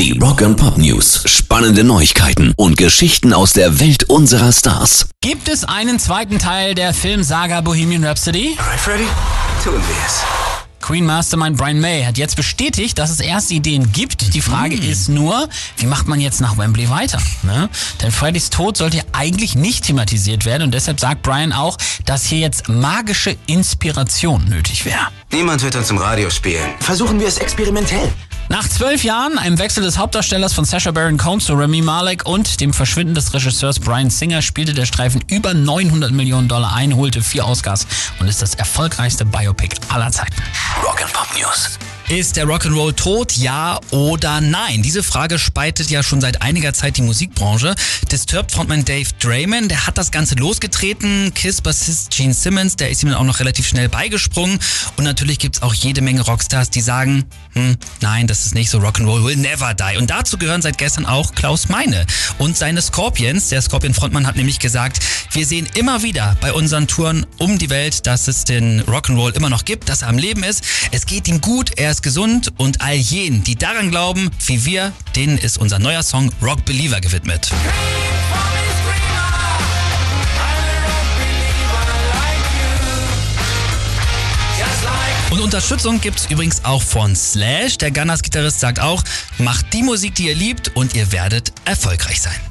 Die Rock and Pop News. Spannende Neuigkeiten und Geschichten aus der Welt unserer Stars. Gibt es einen zweiten Teil der Filmsaga Bohemian Rhapsody? Alright, Freddy, tun wir es. Queen Mastermind Brian May hat jetzt bestätigt, dass es erste Ideen gibt. Die Frage Mhm. ist nur, wie macht man jetzt nach Wembley weiter? Ne? Denn Freddys Tod sollte ja eigentlich nicht thematisiert werden und deshalb sagt Brian auch, dass hier jetzt magische Inspiration nötig wäre. Niemand wird uns im Radio spielen. Versuchen wir es experimentell. Nach zwölf Jahren, einem Wechsel des Hauptdarstellers von Sacha Baron Cohen zu Remy Malek und dem Verschwinden des Regisseurs Brian Singer spielte der Streifen über 900 Millionen Dollar ein, holte vier Oscars und ist das erfolgreichste Biopic aller Zeiten. Rock and Pop News. Ist der Rock'n'Roll tot, ja oder nein? Diese Frage spaltet ja schon seit einiger Zeit die Musikbranche. Disturbed-Frontman Dave Draymond, der hat das Ganze losgetreten. Kiss-Bassist Gene Simmons, der ist ihm dann auch noch relativ schnell beigesprungen. Und natürlich gibt's auch jede Menge Rockstars, die sagen, hm, nein, das ist nicht so, Rock'n'Roll will never die. Und dazu gehören seit gestern auch Klaus Meine und seine Scorpions. Der Scorpion-Frontmann hat nämlich gesagt, wir sehen immer wieder bei unseren Touren um die Welt, dass es den Rock'n'Roll immer noch gibt, dass er am Leben ist. Es geht ihm gut, er ist gesund und all jenen, die daran glauben, wie wir, denen ist unser neuer Song Rock Believer gewidmet. Und Unterstützung gibt's übrigens auch von Slash. Der Gunners-Gitarrist sagt auch, macht die Musik, die ihr liebt und ihr werdet erfolgreich sein.